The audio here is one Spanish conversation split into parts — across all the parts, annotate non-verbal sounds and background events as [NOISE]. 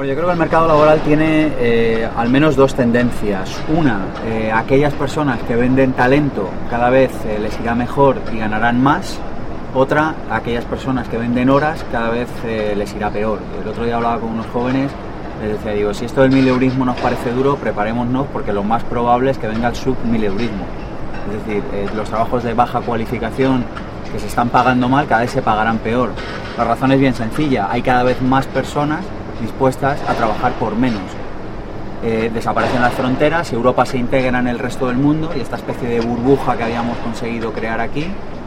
Bueno, yo creo que el mercado laboral tiene eh, al menos dos tendencias. Una, eh, aquellas personas que venden talento cada vez eh, les irá mejor y ganarán más. Otra, aquellas personas que venden horas cada vez les irá peor. El otro día hablaba con unos jóvenes, les decía, digo, si esto del mileurismo nos parece duro, preparémonos porque lo más probable es que venga el submileurismo. Es decir, los trabajos de baja cualificación que se están pagando mal cada vez se pagarán peor. La razón es bien sencilla, hay cada vez más personas dispuestas a trabajar por menos. Eh, desaparecen las fronteras, Europa se integra en el resto del mundo y esta especie de burbuja que habíamos conseguido crear aquí,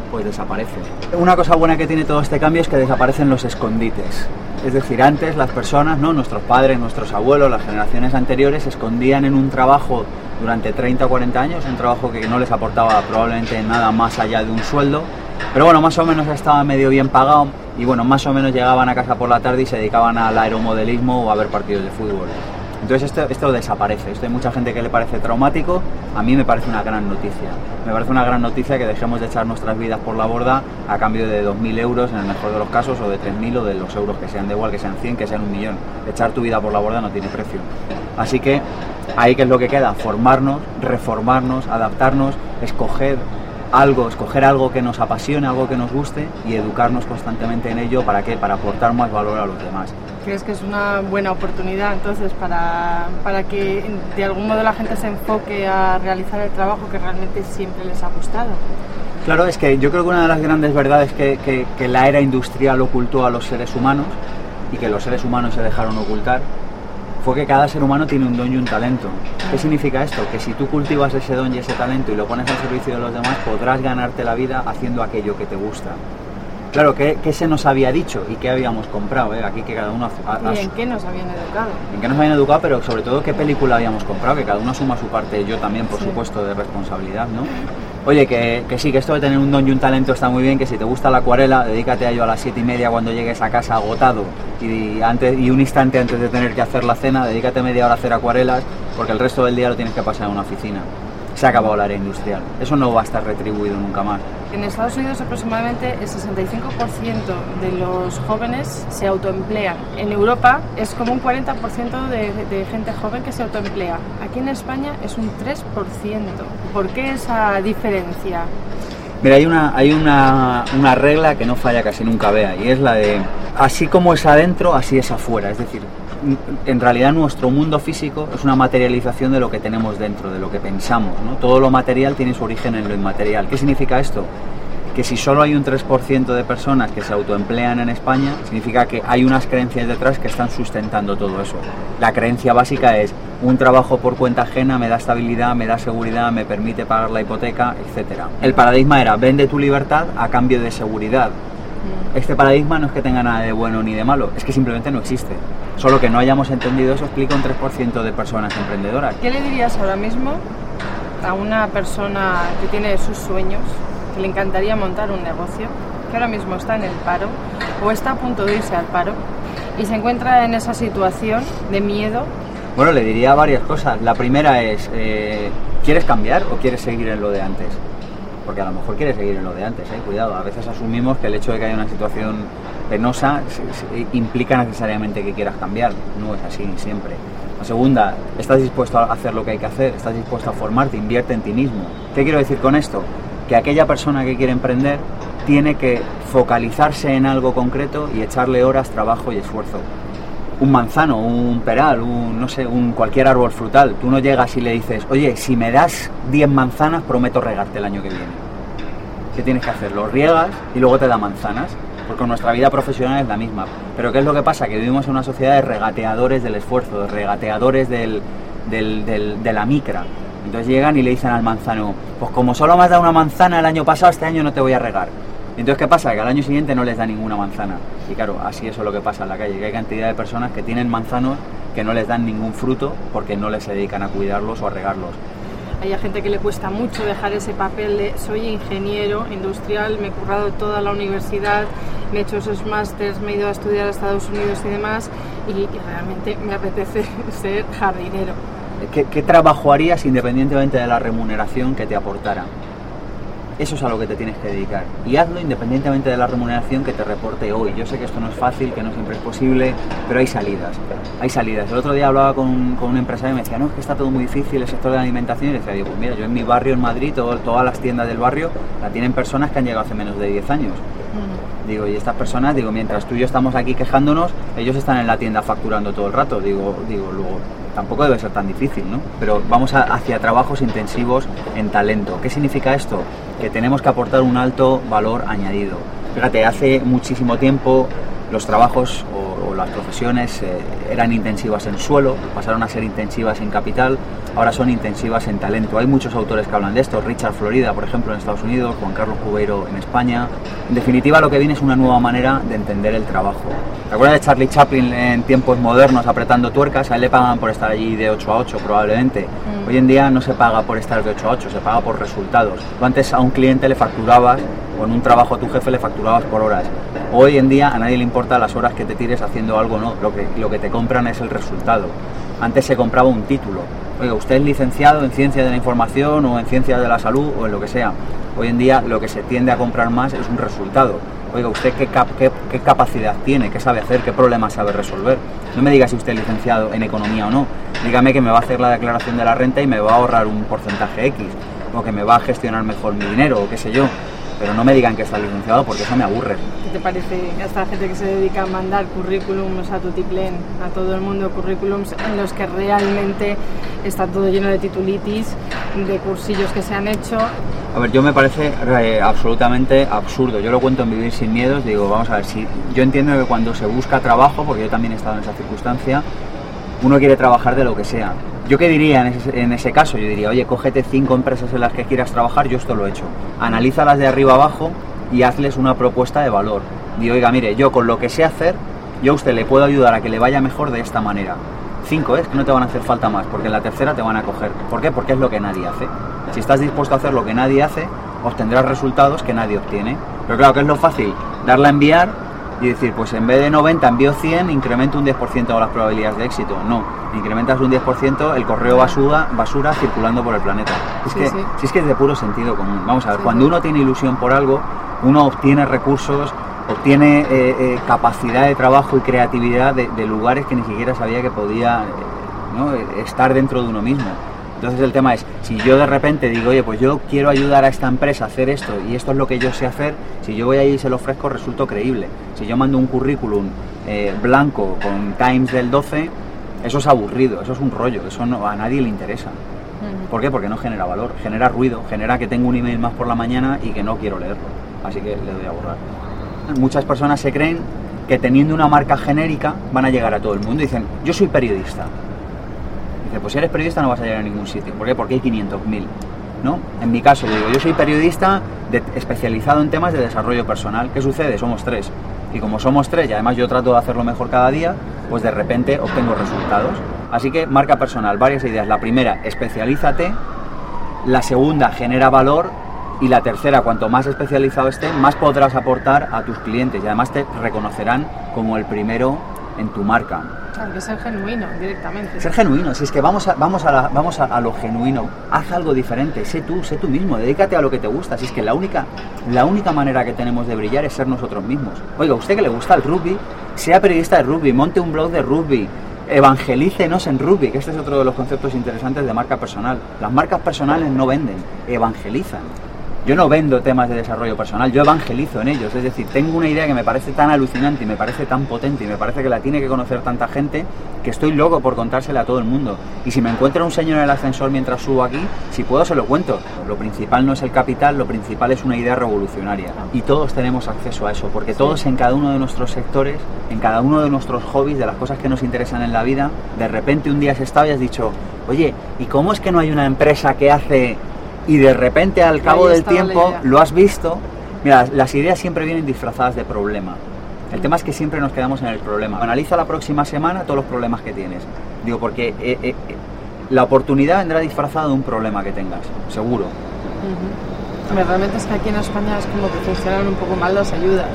pues desaparece. Una cosa buena que tiene todo este cambio es que desaparecen los escondites. Es decir, antes las personas, ¿no? nuestros padres, nuestros abuelos, las generaciones anteriores, se escondían en un trabajo durante 30 o 40 años, un trabajo que no les aportaba probablemente nada más allá de un sueldo, pero bueno, más o menos estaba medio bien pagado y bueno, más o menos llegaban a casa por la tarde y se dedicaban al aeromodelismo o a ver partidos de fútbol. Entonces esto, desaparece, esto hay mucha gente que le parece traumático, a mí me parece una gran noticia. Me parece una gran noticia que dejemos de echar nuestras vidas por la borda a cambio de 2.000 euros en el mejor de los casos o de 3.000 o de los euros que sean de igual, que sean 100, que sean un millón. Echar tu vida por la borda no tiene precio. Así que ahí que es lo que queda, formarnos, reformarnos, adaptarnos, escoger algo, escoger algo que nos apasione, algo que nos guste y educarnos constantemente en ello. ¿Para qué? Para aportar más valor a los demás. ¿Crees que es una buena oportunidad entonces para, para que de algún modo la gente se enfoque a realizar el trabajo que realmente siempre les ha gustado? Claro, es que yo creo que una de las grandes verdades que, que, que la era industrial ocultó a los seres humanos y que los seres humanos se dejaron ocultar fue que cada ser humano tiene un don y un talento. ¿Qué significa esto? Que si tú cultivas ese don y ese talento y lo pones al servicio de los demás, podrás ganarte la vida haciendo aquello que te gusta. Claro, ¿qué, se nos había dicho y qué habíamos comprado? Eh? Aquí que cada uno... ¿Y en qué nos habían educado? En qué nos habían educado, pero sobre todo qué película habíamos comprado, que cada uno suma su parte, yo también, por supuesto, de responsabilidad, ¿no? Oye, que, sí, que esto de tener un don y un talento está muy bien, que si te gusta la acuarela, dedícate a ello a las siete y media cuando llegues a casa agotado. Y, antes, y un instante antes de tener que hacer la cena, dedícate media hora a hacer acuarelas, porque el resto del día lo tienes que pasar en una oficina se ha acabado la área industrial. Eso no va a estar retribuido nunca más. En Estados Unidos aproximadamente el 65% de los jóvenes se autoemplean. En Europa es como un 40% de, gente joven que se autoemplea. Aquí en España es un 3%. ¿Por qué esa diferencia? Mira, hay una, hay una, una regla que no falla casi nunca vea y es la de así como es adentro, así es afuera. Es decir, en realidad nuestro mundo físico es una materialización de lo que tenemos dentro, de lo que pensamos. ¿no? Todo lo material tiene su origen en lo inmaterial. ¿Qué significa esto? Que si solo hay un 3% de personas que se autoemplean en España, significa que hay unas creencias detrás que están sustentando todo eso. La creencia básica es un trabajo por cuenta ajena me da estabilidad, me da seguridad, me permite pagar la hipoteca, etc. El paradigma era vende tu libertad a cambio de seguridad. Este paradigma no es que tenga nada de bueno ni de malo, es que simplemente no existe. Solo que no hayamos entendido eso explica un 3% de personas emprendedoras. ¿Qué le dirías ahora mismo a una persona que tiene sus sueños, que le encantaría montar un negocio, que ahora mismo está en el paro o está a punto de irse al paro y se encuentra en esa situación de miedo? Bueno, le diría varias cosas. La primera es, eh, ¿quieres cambiar o quieres seguir en lo de antes? Porque a lo mejor quieres seguir en lo de antes, ¿eh? cuidado. A veces asumimos que el hecho de que haya una situación penosa implica necesariamente que quieras cambiar. No es así siempre. La segunda, estás dispuesto a hacer lo que hay que hacer, estás dispuesto a formarte, invierte en ti mismo. ¿Qué quiero decir con esto? Que aquella persona que quiere emprender tiene que focalizarse en algo concreto y echarle horas, trabajo y esfuerzo. Un manzano, un peral, un, no sé, un cualquier árbol frutal. Tú no llegas y le dices, oye, si me das 10 manzanas, prometo regarte el año que viene. ¿Qué tienes que hacer? Lo riegas y luego te da manzanas porque nuestra vida profesional es la misma. Pero ¿qué es lo que pasa? Que vivimos en una sociedad de regateadores del esfuerzo, de regateadores del, de la micra. Entonces llegan y le dicen al manzano, pues como solo me has dado una manzana el año pasado, este año no te voy a regar. Entonces, ¿qué pasa? Que al año siguiente no les da ninguna manzana. Y claro, así eso es lo que pasa en la calle, que hay cantidad de personas que tienen manzanos que no les dan ningún fruto porque no les dedican a cuidarlos o a regarlos. Hay gente que le cuesta mucho dejar ese papel de soy ingeniero industrial, me he currado toda la universidad, me he hecho esos másters, me he ido a estudiar a Estados Unidos y demás, y, realmente me apetece [LAUGHS] ser jardinero. ¿Qué, ¿Qué, trabajo harías independientemente de la remuneración que te aportara? Eso es a lo que te tienes que dedicar. Y hazlo independientemente de la remuneración que te reporte hoy. Yo sé que esto no es fácil, que no siempre es posible, pero hay salidas. Hay salidas. El otro día hablaba con, con un empresario y me decía, no, es que está todo muy difícil el sector de la alimentación. Y decía, digo, pues mira, yo en mi barrio en Madrid, todas las tiendas del barrio la tienen personas que han llegado hace menos de 10 años. Mm. Digo, y estas personas, digo, mientras tú y yo estamos aquí quejándonos, ellos están en la tienda facturando todo el rato. Digo, digo, luego, tampoco debe ser tan difícil, ¿no? Pero vamos hacia trabajos intensivos en talento. ¿Qué significa esto? Que tenemos que aportar un alto valor añadido. Fíjate, hace muchísimo tiempo los trabajos o, las profesiones eh, eran intensivas en suelo, pasaron a ser intensivas en capital, ahora son intensivas en talento. Hay muchos autores que hablan de esto, Richard Florida, por ejemplo, en Estados Unidos, Juan Carlos Cubeiro en España. En definitiva, lo que viene es una nueva manera de entender el trabajo. ¿Te acuerdas de Charlie Chaplin en tiempos modernos apretando tuercas? A él le pagan por estar allí de 8 a 8 probablemente. Hoy en día no se paga por estar de 8 a 8, se paga por resultados. Tú antes a un cliente le facturabas o en un trabajo a tu jefe le facturabas por horas. Hoy en día a nadie le importa las horas que te tires haciendo algo, no. Lo que, lo que te compran es el resultado. Antes se compraba un título. Oiga, usted es licenciado en ciencia de la información o en ciencia de la salud o en lo que sea. Hoy en día lo que se tiende a comprar más es un resultado. Oiga, ¿usted qué, qué, capacidad tiene? ¿Qué sabe hacer? ¿Qué problemas sabe resolver? No me diga si usted es licenciado en economía o no. Dígame que me va a hacer la declaración de la renta y me va a ahorrar un porcentaje X. O que me va a gestionar mejor mi dinero o qué sé yo pero no me digan que está licenciado porque eso me aburre. ¿Qué te parece esta gente que se dedica a mandar currículums a Tutiplén, a todo el mundo, currículums en los que realmente está todo lleno de titulitis, de cursillos que se han hecho? A ver, yo me parece eh, absolutamente absurdo. Yo lo cuento en Vivir sin Miedos, digo, vamos a ver, si yo entiendo que cuando se busca trabajo, porque yo también he estado en esa circunstancia, uno quiere trabajar de lo que sea, ¿Yo qué diría en ese, caso? Yo diría, oye, cógete cinco empresas en las que quieras trabajar, yo esto lo he hecho. Analízalas de arriba abajo y hazles una propuesta de valor. Y oiga, mire, yo con lo que sé hacer, yo a usted le puedo ayudar a que le vaya mejor de esta manera. Cinco, es que no te van a hacer falta más, porque en la tercera te van a coger. ¿Por qué? Porque es lo que nadie hace. Si estás dispuesto a hacer lo que nadie hace, obtendrás resultados que nadie obtiene. Pero claro, que es lo fácil? Darla a enviar y decir, pues en vez de 90 envío 100, incremento un 10% las probabilidades de éxito. No, incrementas un 10% el correo basura, basura circulando por el planeta. Es que, Si es que es de puro sentido común. Vamos a ver, cuando uno tiene ilusión por algo, uno obtiene recursos, obtiene eh, eh, capacidad de trabajo y creatividad de, lugares que ni siquiera sabía que podía eh, estar dentro de uno mismo. Entonces el tema es, si yo de repente digo, oye, pues yo quiero ayudar a esta empresa a hacer esto y esto es lo que yo sé hacer, si yo voy ahí y se lo ofrezco, resulto creíble. Si yo mando un currículum eh, blanco con Times del 12, eso es aburrido, eso es un rollo, eso no, a nadie le interesa. ¿Por qué? Porque no genera valor, genera ruido, genera que tengo un email más por la mañana y que no quiero leerlo. Así que le doy a borrar. Muchas personas se creen que teniendo una marca genérica van a llegar a todo el mundo dicen, yo soy periodista pues si eres periodista no vas a llegar a ningún sitio. ¿Por qué? Porque hay 500.000. ¿no? En mi caso, digo, yo soy periodista especializado en temas de desarrollo personal. ¿Qué sucede? Somos tres. Y como somos tres, y además yo trato de hacerlo mejor cada día, pues de repente obtengo resultados. Así que marca personal, varias ideas. La primera, especialízate. La segunda, genera valor. Y la tercera, cuanto más especializado esté, más podrás aportar a tus clientes y además te reconocerán como el primero en tu marca. Claro, que ser genuino directamente. Ser genuino, si es que vamos a, vamos a, vamos a, lo genuino, haz algo diferente, sé tú, sé tú mismo, dedícate a lo que te gusta, si es que la única, la única manera que tenemos de brillar es ser nosotros mismos. Oiga, usted que le gusta el rugby, sea periodista de rugby, monte un blog de rugby, evangelícenos en rugby, que este es otro de los conceptos interesantes de marca personal. Las marcas personales no venden, evangelizan. Yo no vendo temas de desarrollo personal, yo evangelizo en ellos. Es decir, tengo una idea que me parece tan alucinante y me parece tan potente y me parece que la tiene que conocer tanta gente que estoy loco por contársela a todo el mundo. Y si me encuentro un señor en el ascensor mientras subo aquí, si puedo se lo cuento. Lo principal no es el capital, lo principal es una idea revolucionaria. Y todos tenemos acceso a eso, porque todos en cada uno de nuestros sectores, en cada uno de nuestros hobbies, de las cosas que nos interesan en la vida, de repente un día has estado y has dicho, oye, ¿y cómo es que no hay una empresa que hace y de repente al cabo del tiempo lo has visto. Mira, las ideas siempre vienen disfrazadas de problema. El tema es que siempre nos quedamos en el problema. Analiza la próxima semana todos los problemas que tienes. Digo, porque eh, eh, eh, la oportunidad vendrá disfrazada de un problema que tengas, seguro. Realmente es que aquí en España es como que funcionan un poco mal las ayudas.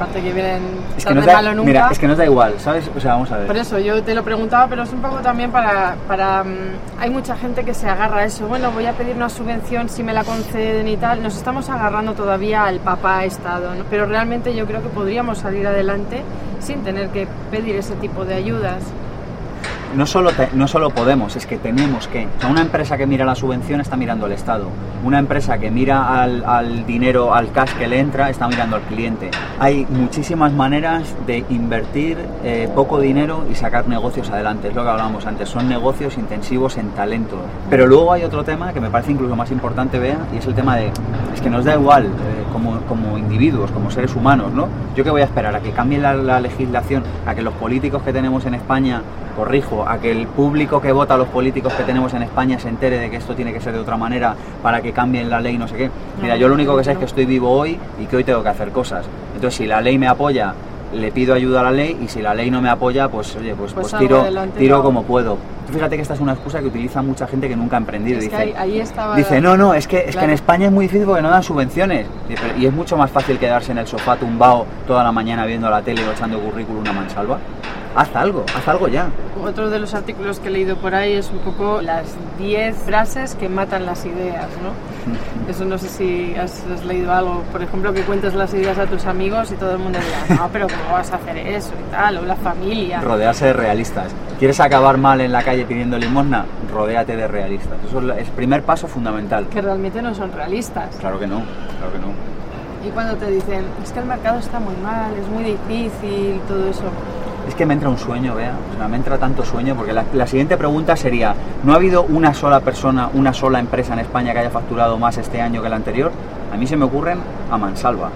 Aparte que vienen Es que, nos da, malo nunca. mira, es que nos da igual, ¿sabes? O sea, vamos a ver. Por eso yo te lo preguntaba, pero es un poco también para... para mm, hay mucha gente que se agarra a eso. Bueno, voy a pedir una subvención si me la conceden y tal. Nos estamos agarrando todavía al papá Estado, ¿no? Pero realmente yo creo que podríamos salir adelante sin tener que pedir ese tipo de ayudas. No solo, te- no solo podemos, es que tenemos que. O sea, una empresa que mira la subvención está mirando al Estado. Una empresa que mira al, dinero, al cash que le entra, está mirando al cliente. Hay muchísimas maneras de invertir eh, poco dinero y sacar negocios adelante. Es lo que hablábamos antes. Son negocios intensivos en talento. Pero luego hay otro tema que me parece incluso más importante, Bea, y es el tema de. Es que nos da igual, eh, como, como individuos, como seres humanos, ¿no? Yo que voy a esperar a que cambie la legislación, a que los políticos que tenemos en España corrijo, a que el público que vota a los políticos que tenemos en España se entere de que esto tiene que ser de otra manera para que cambien la ley, no sé qué. Mira, yo lo único que sé es que estoy vivo hoy y que hoy tengo que hacer cosas. Entonces, si la ley me apoya, le pido ayuda a la ley y si la ley no me apoya, pues oye, pues, Pues pues tiro, tiro como puedo. Fíjate que esta es una excusa que utiliza mucha gente que nunca ha emprendido. Es dice, ahí, ahí estaba... Dice, no, no, es que, es que en. España es muy difícil porque no dan subvenciones. Dice, "Pero- Y es mucho más fácil quedarse en el sofá tumbado toda la mañana viendo la tele o echando currículum a mansalva. Haz algo, haz algo ya. Otro de los artículos que he leído por ahí es un poco las 10 frases que matan las ideas, ¿no? [LAUGHS] Eso no sé si has, has leído algo, por ejemplo, que cuentes las ideas a tus amigos y todo el mundo dirá, no, pero ¿cómo vas a hacer eso y tal? O la familia. Rodearse de realistas. ¿Quieres acabar mal en la calle pidiendo limosna? Rodéate de realistas. Eso es el primer paso fundamental. Que realmente no son realistas. Claro que no, claro que no. Y cuando te dicen, es que el mercado está muy mal, es muy difícil, todo eso. Es que me entra un sueño, vea. O sea, me entra tanto sueño porque la, la siguiente pregunta sería, ¿no ha habido una sola persona, una sola empresa en España que haya facturado más este año que el anterior? A mí se me ocurren a mansalva.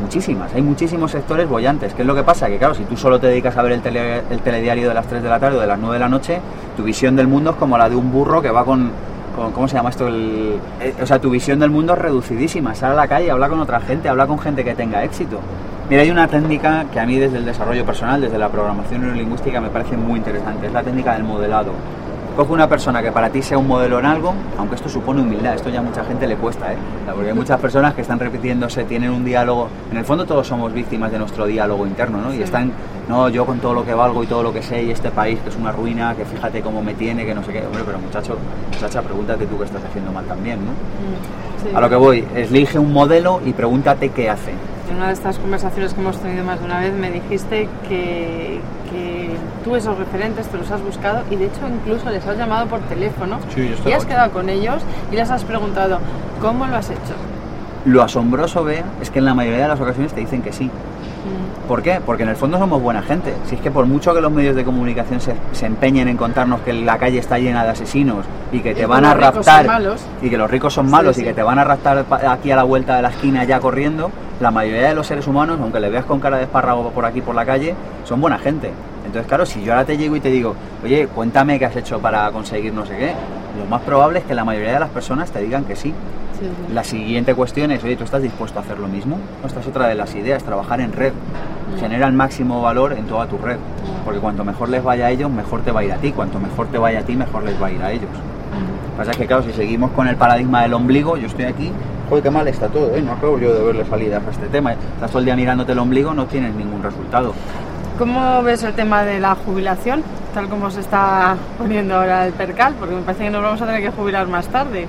Muchísimas, hay muchísimos sectores bollantes. ¿Qué es lo que pasa? Que claro, si tú solo te dedicas a ver el, tele- el telediario de las 3 de la tarde o de las 9 de la noche, tu visión del mundo es como la de un burro que va con... con- ¿Cómo se llama esto? El, eh, o sea, tu visión del mundo es reducidísima. Sal a la calle, habla con otra gente, habla con gente que tenga éxito. Mira, hay una técnica que a mí desde el desarrollo personal, desde la programación neurolingüística, me parece muy interesante. Es la técnica del modelado. Coge una persona que para ti sea un modelo en algo, aunque esto supone humildad, esto ya a mucha gente le cuesta, ¿eh? Porque hay muchas personas que están repitiéndose, tienen un diálogo. En el fondo todos somos víctimas de nuestro diálogo interno, ¿no? Y están, no, yo con todo lo que valgo y todo lo que sé y este país que es una ruina, que fíjate cómo me tiene, que no sé qué. Hombre, pero muchacho, muchacha, pregúntate tú qué estás haciendo mal también, ¿no? Mm, sí. A lo que voy, elige un modelo y pregúntate qué hace. En una de estas conversaciones que hemos tenido más de una vez me dijiste que, que tú esos referentes te los has buscado y de hecho incluso les has llamado por teléfono Sí, y has quedado con ellos y les has preguntado ¿cómo lo has hecho? Lo asombroso, vea, es que en la mayoría de las ocasiones te dicen que sí. Mm, ¿Por qué? Porque en el fondo somos buena gente. Si es que por mucho que los medios de comunicación se, se empeñen en contarnos que la calle está llena de asesinos y que te van a raptar y que los ricos son malos sí. y que te van a raptar aquí a la vuelta de la esquina ya corriendo, la mayoría de los seres humanos, aunque le veas con cara de espárrago por aquí por la calle, son buena gente. Entonces, claro, si yo ahora te llego y te digo, oye, cuéntame qué has hecho para conseguir no sé qué, lo más probable es que la mayoría de las personas te digan que sí. sí, sí. La siguiente cuestión es, oye, ¿tú estás dispuesto a hacer lo mismo? Esta es otra de las ideas, trabajar en red. Genera el máximo valor en toda tu red. Porque cuanto mejor les vaya a ellos, mejor te va a ir a ti. Cuanto mejor te vaya a ti, mejor les va a ir a ellos. Lo que pasa es que, claro, si seguimos con el paradigma del ombligo, yo estoy aquí, joder, qué mal está todo, ¿eh? No acabo yo de verle salidas a este tema. Estás todo el día mirándote el ombligo, no tienes ningún resultado. ¿Cómo ves el tema de la jubilación? Tal como se está poniendo ahora el percal, porque me parece que nos vamos a tener que jubilar más tarde.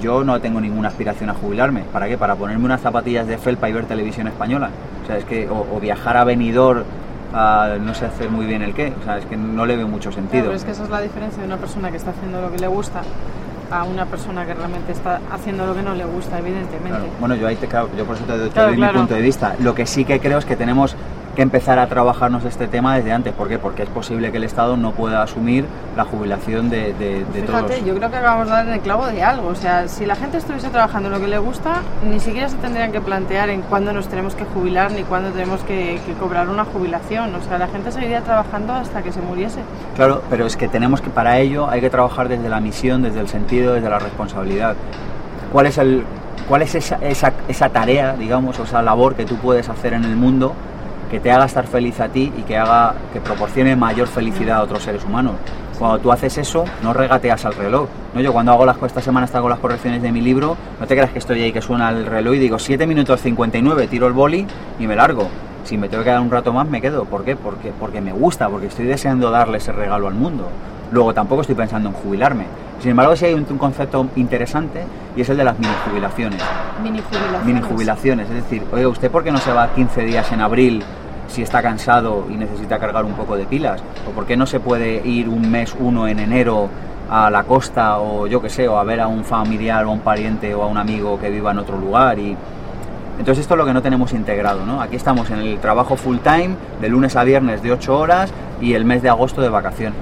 Yo no tengo ninguna aspiración a jubilarme. ¿Para qué? Para ponerme unas zapatillas de felpa y ver televisión española. O sea, es que, o, o viajar a Benidorm a no sé hacer muy bien el qué. O sea, es que no le veo mucho Claro, sentido. pero es que esa es la diferencia de una persona que está haciendo lo que le gusta a una persona que realmente está haciendo lo que no le gusta, evidentemente. Claro. Bueno, yo ahí te, claro, yo por eso te, doy- te mi punto de vista. Lo que sí que creo es que tenemos que empezar a trabajarnos este tema desde antes. ¿Por qué? Porque es posible que el Estado no pueda asumir la jubilación de, de, de Fíjate, todos. yo creo que acabamos de dar en el clavo de algo. O sea, si la gente estuviese trabajando en lo que le gusta, ni siquiera se tendrían que plantear en cuándo nos tenemos que jubilar ni cuándo tenemos que, que cobrar una jubilación. O sea, la gente seguiría trabajando hasta que se muriese. Claro, pero es que tenemos que, para ello, hay que trabajar desde la misión, desde el sentido, desde la responsabilidad. ¿Cuál es, el, cuál es esa, esa, esa tarea, digamos, o esa labor que tú puedes hacer en el mundo que te haga estar feliz a ti y que haga que proporcione mayor felicidad a otros seres humanos? Cuando tú haces eso, no regateas al reloj. ¿no? Yo cuando hago las, esta semana está con las correcciones de mi libro, no te creas que estoy ahí que suena el reloj y digo 7 minutos 59, tiro el boli y me largo. Si me tengo que quedar un rato más, me quedo. ¿Por qué? Porque, porque me gusta, porque estoy deseando darle ese regalo al mundo. Luego tampoco estoy pensando en jubilarme. Sin embargo, sí hay un, un concepto interesante y es el de las mini jubilaciones. Mini jubilaciones. Mini jubilaciones, es decir, oye, ¿usted por qué no se va 15 días en abril si está cansado y necesita cargar un poco de pilas? ¿O por qué no se puede ir un mes uno en enero a la costa o yo qué sé, o a ver a un familiar o a un pariente o a un amigo que viva en otro lugar? Y entonces esto es lo que no tenemos integrado, ¿no? Aquí estamos en el trabajo full time, de lunes a viernes de 8 horas y el mes de agosto de vacación.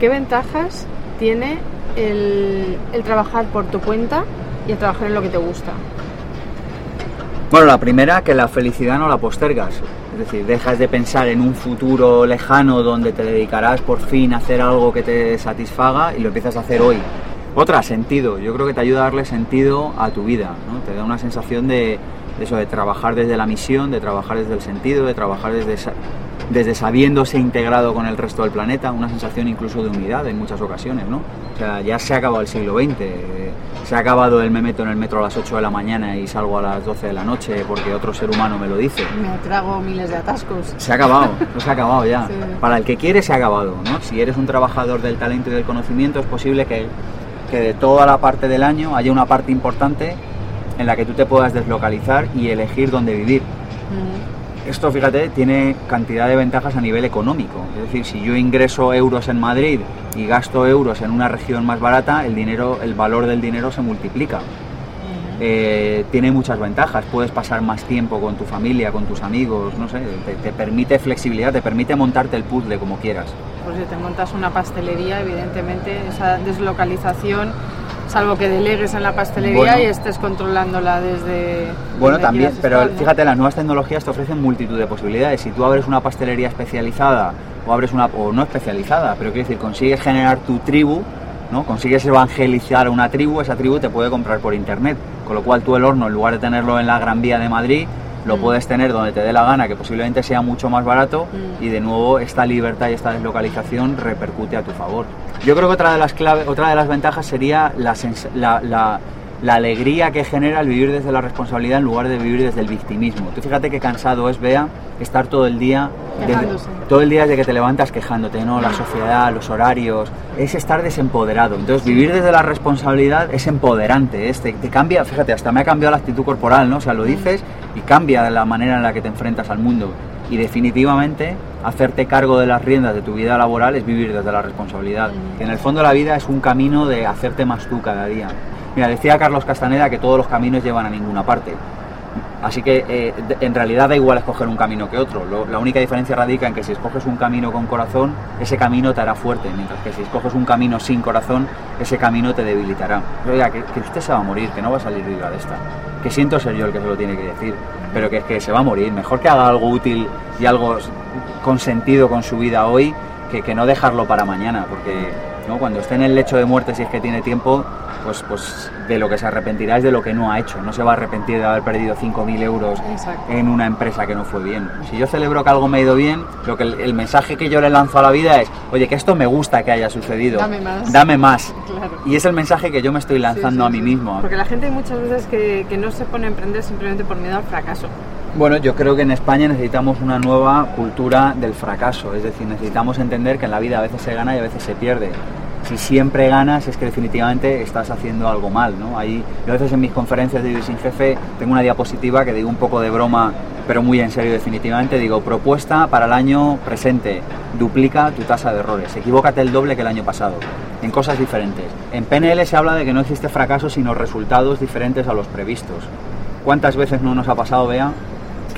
¿Qué ventajas tiene el, el trabajar por tu cuenta y el trabajar en lo que te gusta? Bueno, la primera, que la felicidad no la postergas. Es decir, dejas de pensar en un futuro lejano donde te dedicarás por fin a hacer algo que te satisfaga y lo empiezas a hacer hoy. Otra, sentido. Yo creo que te ayuda a darle sentido a tu vida. ¿no? Te da una sensación de, de eso, de trabajar desde la misión, de trabajar desde el sentido, de trabajar desde, esa- desde sabiéndose integrado con el resto del planeta, una sensación incluso de unidad en muchas ocasiones, ¿no? O sea, ya se ha acabado el siglo XX, eh, se ha acabado el me meto en el metro a las 8 de la mañana y salgo a las 12 de la noche porque otro ser humano me lo dice. Me trago miles de atascos. Se ha acabado, no [LAUGHS] se ha acabado ya. Sí. Para el que quiere se ha acabado, ¿no? Si eres un trabajador del talento y del conocimiento es posible que, que de toda la parte del año haya una parte importante en la que tú te puedas deslocalizar y elegir dónde vivir. Esto, fíjate, tiene cantidad de ventajas a nivel económico. Es decir, si yo ingreso euros en Madrid y gasto euros en una región más barata, el dinero, el valor del dinero se multiplica. Eh, tiene muchas ventajas. Puedes pasar más tiempo con tu familia, con tus amigos, no sé, te, te permite flexibilidad, te permite montarte el puzzle como quieras. Pues si te montas una pastelería, evidentemente esa deslocalización, salvo que delegues en la pastelería Bueno. y estés controlándola desde. Bueno, también, pero estar, ¿no? fíjate, las nuevas tecnologías te ofrecen multitud de posibilidades. Si tú abres una pastelería especializada o abres una, o no especializada, pero quiero decir, consigues generar tu tribu, ¿no? Consigues evangelizar a una tribu, esa tribu te puede comprar por internet. Con lo cual tú el horno, en lugar de tenerlo en la Gran Vía de Madrid, lo Mm. puedes tener donde te dé la gana, que posiblemente sea mucho más barato, Mm. y de nuevo esta libertad y esta deslocalización repercute a tu favor. Yo creo que otra de las claves, otra de las ventajas sería la, la, la- la alegría que genera el vivir desde la responsabilidad en lugar de vivir desde el victimismo. Tú fíjate qué cansado es, Bea, estar todo el día desde- todo el día desde que te levantas quejándote, ¿no? La sociedad, los horarios, es estar desempoderado. Entonces, vivir desde la responsabilidad es empoderante, es, te, te cambia, fíjate, hasta me ha cambiado la actitud corporal, ¿no? O sea, lo dices y cambia la manera en la que te enfrentas al mundo. Y definitivamente, hacerte cargo de las riendas de tu vida laboral es vivir desde la responsabilidad. Mm. Que en el fondo la vida es un camino de hacerte más tú cada día. Mira, decía Carlos Castaneda que todos los caminos llevan a ninguna parte. Así que eh, en realidad da igual escoger un camino que otro. Lo- la única diferencia radica en que si escoges un camino con corazón, ese camino te hará fuerte, mientras que si escoges un camino sin corazón, ese camino te debilitará. Oiga, que, que usted se va a morir, que no va a salir viva de esta. Que siento ser yo el que se lo tiene que decir, pero que, que se va a morir. Mejor que haga algo útil y algo con sentido con su vida hoy, que, que no dejarlo para mañana, porque ¿no? cuando esté en el lecho de muerte, si es que tiene tiempo, pues, pues de lo que se arrepentirá es de lo que no ha hecho. No se va a arrepentir de haber perdido 5.000 euros Exacto. en una empresa que no fue bien. Si yo celebro que algo me ha ido bien, lo que el, el mensaje que yo le lanzo a la vida es, oye, que esto me gusta que haya sucedido. Dame más. Dame más. Claro. Y es el mensaje que yo me estoy lanzando Sí, a mí sí. mismo. Porque la gente hay muchas veces que, que no se pone a emprender simplemente por miedo al fracaso. Bueno, yo creo que en España necesitamos una nueva cultura del fracaso, es decir, necesitamos entender que en la vida a veces se gana y a veces se pierde. Si siempre ganas es que definitivamente estás haciendo algo mal, ¿no? Yo a veces en mis conferencias de Vivir Jefe tengo una diapositiva que digo un poco de broma, pero muy en serio definitivamente, digo, propuesta para el año presente, duplica tu tasa de errores, equivócate el doble que el año pasado, en cosas diferentes. En PNL se habla de que no existe fracaso sino resultados diferentes a los previstos. ¿Cuántas veces no nos ha pasado, Bea,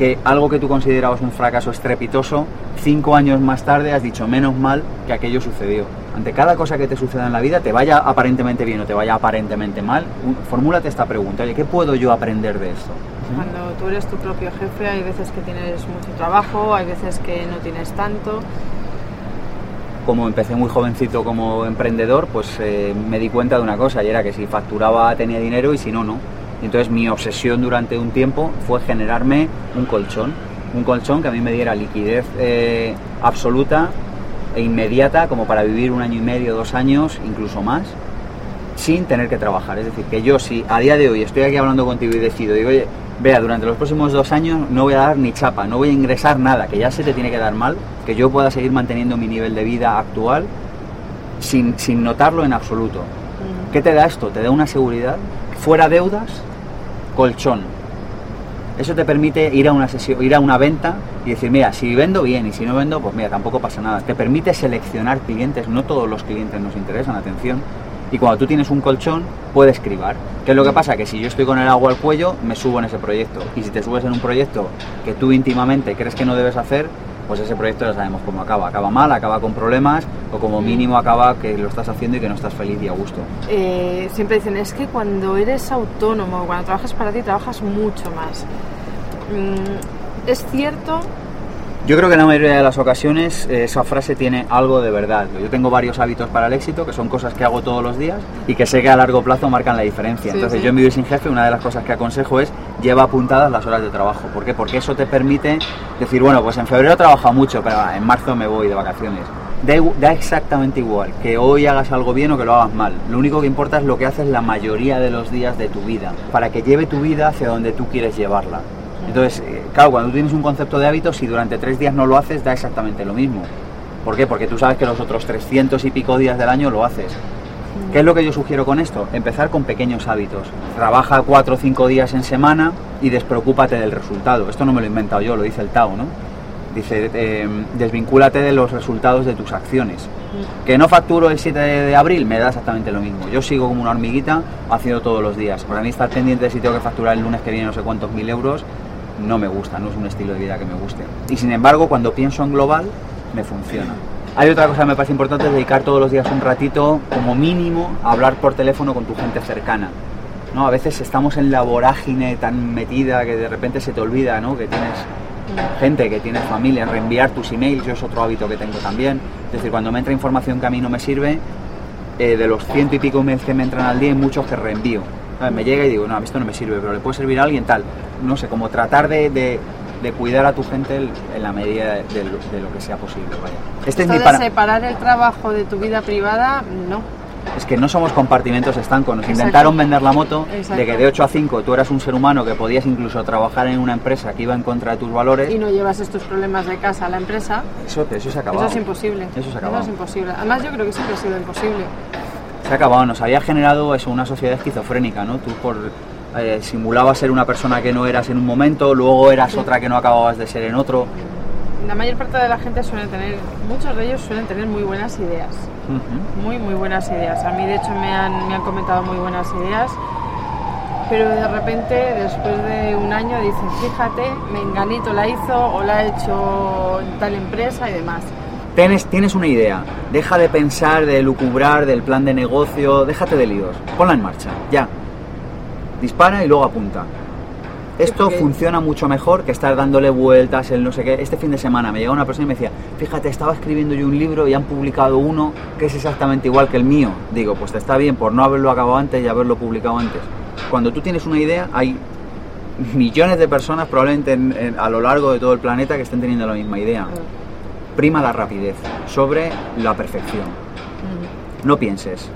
que algo que tú considerabas un fracaso estrepitoso, cinco años más tarde has dicho menos mal que aquello sucedió. Ante cada cosa que te suceda en la vida, te vaya aparentemente bien o te vaya aparentemente mal, formúlate esta pregunta, oye, ¿qué puedo yo aprender de esto? Cuando tú eres tu propio jefe, hay veces que tienes mucho trabajo, hay veces que no tienes tanto. Como empecé muy jovencito como emprendedor, pues eh, me di cuenta de una cosa, y era que si facturaba tenía dinero y si no, no. Y entonces mi obsesión durante un tiempo fue generarme un colchón, un colchón que a mí me diera liquidez eh, absoluta e inmediata como para vivir un año y medio, dos años, incluso más, sin tener que trabajar. Es decir, que yo si a día de hoy estoy aquí hablando contigo y decido, digo, oye, vea, durante los próximos dos años no voy a dar ni chapa, no voy a ingresar nada, que ya se te tiene que dar mal, que yo pueda seguir manteniendo mi nivel de vida actual sin, sin notarlo en absoluto. ¿Qué te da esto? Te da una seguridad, fuera deudas, colchón. Eso te permite ir a una sesión, ir a una venta y decir, mira, si vendo bien y si no vendo, pues mira, tampoco pasa nada. Te permite seleccionar clientes, no todos los clientes nos interesan, atención. Y cuando tú tienes un colchón, puedes cribar. ¿Qué es lo que pasa? Que si yo estoy con el agua al cuello, me subo en ese proyecto. Y si te subes en un proyecto que tú íntimamente crees que no debes hacer, pues ese proyecto ya sabemos cómo acaba. Acaba mal, acaba con problemas o como mínimo acaba que lo estás haciendo y que no estás feliz y a gusto. Eh, siempre dicen, es que cuando eres autónomo, cuando trabajas para ti, trabajas mucho más. Mm, es cierto yo creo que en la mayoría de las ocasiones eh, esa frase tiene algo de verdad. Yo tengo varios hábitos para el éxito, que son cosas que hago todos los días y que sé que a largo plazo marcan la diferencia. Entonces yo en Vivir sin Jefe una de las cosas que aconsejo es lleva apuntadas las horas de trabajo. ¿Por qué? Porque eso te permite decir, bueno, pues en febrero he trabajado mucho, pero en marzo me voy de vacaciones. Da, da, exactamente igual que hoy hagas algo bien o que lo hagas mal. Lo único que importa es lo que haces la mayoría de los días de tu vida, para que lleve tu vida hacia donde tú quieres llevarla. Entonces, eh, claro, cuando tú tienes un concepto de hábitos y durante tres días no lo haces, da exactamente lo mismo. ¿Por qué? Porque tú sabes que los otros 300 y pico días del año lo haces. ¿Qué es lo que yo sugiero con esto? Empezar con pequeños hábitos. Trabaja cuatro o cinco días en semana y despreocúpate del resultado. Esto no me lo he inventado yo, lo dice el Tao, ¿no? Dice, eh, desvincúlate de los resultados de tus acciones. Que no facturo el 7 de abril, me da exactamente lo mismo. Yo sigo como una hormiguita haciendo todos los días. Para mí estar pendiente de si tengo que facturar el lunes que viene no sé cuántos mil euros, no me gusta, no es un estilo de vida que me guste. Y sin embargo, cuando pienso en global, me funciona. Hay otra cosa que me parece importante, es dedicar todos los días un ratito, como mínimo, a hablar por teléfono con tu gente cercana. ¿no? A veces estamos en la vorágine tan metida que de repente se te olvida ¿no? que tienes gente, que tienes familia, reenviar tus emails, yo es otro hábito que tengo también. Es decir, cuando me entra información que a mí no me sirve, eh, de los ciento y pico emails que me entran al día, hay muchos que reenvío. Me llega y digo, no, a mí esto no me sirve, pero le puede servir a alguien tal. No sé, como tratar de, de, cuidar a tu gente en la medida de, lo, que sea posible. Vaya. Este Esto es de separar el trabajo de tu vida privada, no es que no somos compartimentos estancos. Nos intentaron vender la moto de que de 8 a 5 tú eras un ser humano que podías incluso trabajar en una empresa que iba en contra de tus valores. Y no llevas estos problemas de casa a la empresa. Eso, eso se ha acabado. Eso es imposible. Eso se ha acabado. Eso es imposible. Además, yo creo que siempre ha sido imposible. Se ha acabado. Nos había generado eso, una sociedad esquizofrénica, ¿no? Tú por eh, simulabas ser una persona que no eras en un momento, luego eras otra que no acababas de ser en otro la mayor parte de la gente suele tener, muchos de ellos suelen tener muy buenas ideas, muy, muy buenas ideas. A mí, de hecho, me han, me han comentado muy buenas ideas, pero de repente, después de un año, dicen, fíjate, Menganito la hizo o la ha hecho tal empresa y demás. Tienes, tienes una idea, deja de pensar, de lucubrar, del plan de negocio, déjate de líos, ponla en marcha, ya. Dispara y luego apunta. Esto funciona mucho mejor que estar dándole vueltas, el no sé qué. Este fin de semana me llegó una persona y me decía, fíjate, estaba escribiendo yo un libro y han publicado uno que es exactamente igual que el mío. Digo, pues te está bien por no haberlo acabado antes y haberlo publicado antes. Cuando tú tienes una idea, hay millones de personas probablemente a lo largo de todo el planeta que estén teniendo la misma idea. Prima la rapidez sobre la perfección. No pienses.